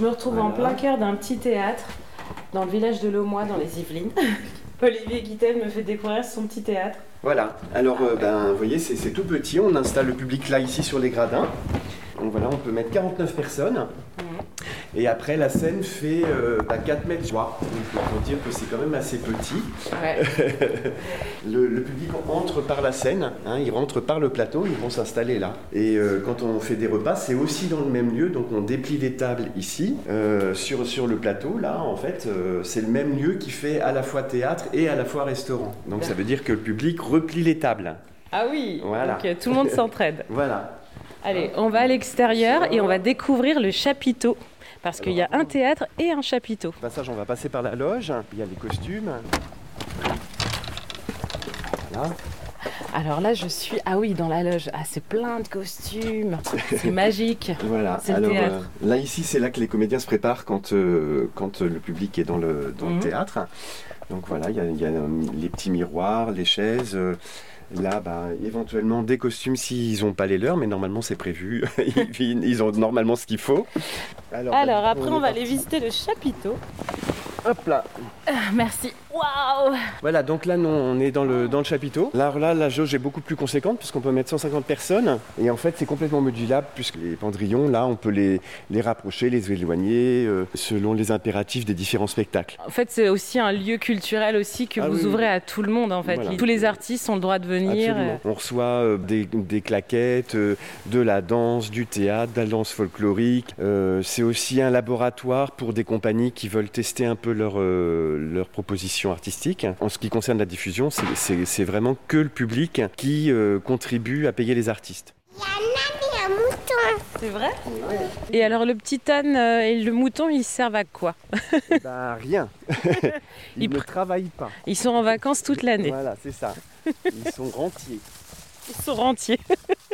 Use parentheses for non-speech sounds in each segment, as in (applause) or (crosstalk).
Je me retrouve en plein cœur d'un petit théâtre dans le village de Lomois, dans les Yvelines. (laughs) Olivier Guittel me fait découvrir son petit théâtre. Voilà, alors euh, ben, vous voyez, c'est c'est tout petit. On installe le public là, ici, sur les gradins. Donc voilà, on peut mettre 49 personnes. Et après, la scène fait euh, bah, 4 mètres 3. Donc on peut dire que c'est quand même assez petit. Ouais. (laughs) Le, le public entre par la scène, hein, ils rentrent par le plateau, ils vont s'installer là. Et euh, quand on fait des repas, c'est aussi dans le même lieu, donc on déplie les tables ici, euh, sur, sur le plateau, là, en fait, euh, c'est le même lieu qui fait à la fois théâtre et à la fois restaurant. Donc ça veut dire que le public replie les tables. Ah oui, Voilà. donc tout le monde s'entraide. (laughs) Voilà. Allez, on va à l'extérieur et on va découvrir le chapiteau. Parce qu'il y a un théâtre et un chapiteau. Au passage, on va passer par la loge, il y a les costumes. Voilà. Alors là, je suis. Ah oui, dans la loge. Ah, c'est plein de costumes. C'est magique. (laughs) Voilà. C'est le Alors théâtre. euh, là ici, c'est là que les comédiens se préparent quand, euh, quand euh, le public est dans le, dans Mhm. le théâtre. Donc voilà, il y a, il y a, euh, les petits miroirs, les chaises. euh, Là, bah, éventuellement des costumes s'ils n'ont pas les leurs, mais normalement c'est prévu. (laughs) ils, ils ont normalement ce qu'il faut. Alors, Alors après, on va aller visiter le chapiteau. Hop là. Ah, merci. Waouh Voilà, donc là, non, on est dans le, dans le chapiteau. Là, là, la jauge est beaucoup plus conséquente puisqu'on peut mettre 150 personnes. Et en fait, c'est complètement modulable puisque les pendrillons, là, on peut les, les rapprocher, les éloigner euh, selon les impératifs des différents spectacles. En fait, c'est aussi un lieu culturel aussi que Ah vous oui, ouvrez oui. à tout le monde en fait. Voilà. Tous les artistes ont le droit de venir. Absolument. On reçoit euh, des, des claquettes, euh, de la danse, du théâtre, de la danse folklorique. Euh, c'est aussi un laboratoire pour des compagnies qui veulent tester un peu leur, euh, leur proposition artistique. En ce qui concerne la diffusion, c'est- vraiment que le public qui euh, contribue à payer les artistes. C'est vrai? Et alors le petit âne euh, et le mouton, ils servent à quoi? Bah rien. (laughs) Ils, Ils ne pr- travaillent pas. Ils sont en vacances toute l'année. Voilà, c'est ça. Ils sont rentiers. Ils sont rentiers. (laughs)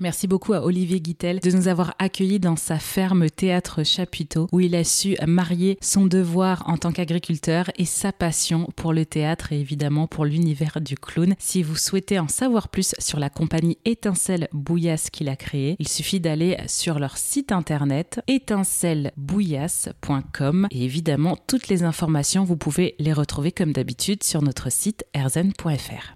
Merci beaucoup à Olivier Guittel de nous avoir accueillis dans sa ferme Théâtre Chapiteau où il a su marier son devoir en tant qu'agriculteur et sa passion pour le théâtre et évidemment pour l'univers du clown. Si vous souhaitez en savoir plus sur la compagnie Étincelle Bouillasse qu'il a créée, il suffit d'aller sur leur site internet étincelebouillasse.com et évidemment toutes les informations vous pouvez les retrouver comme d'habitude sur notre site erzen.fr.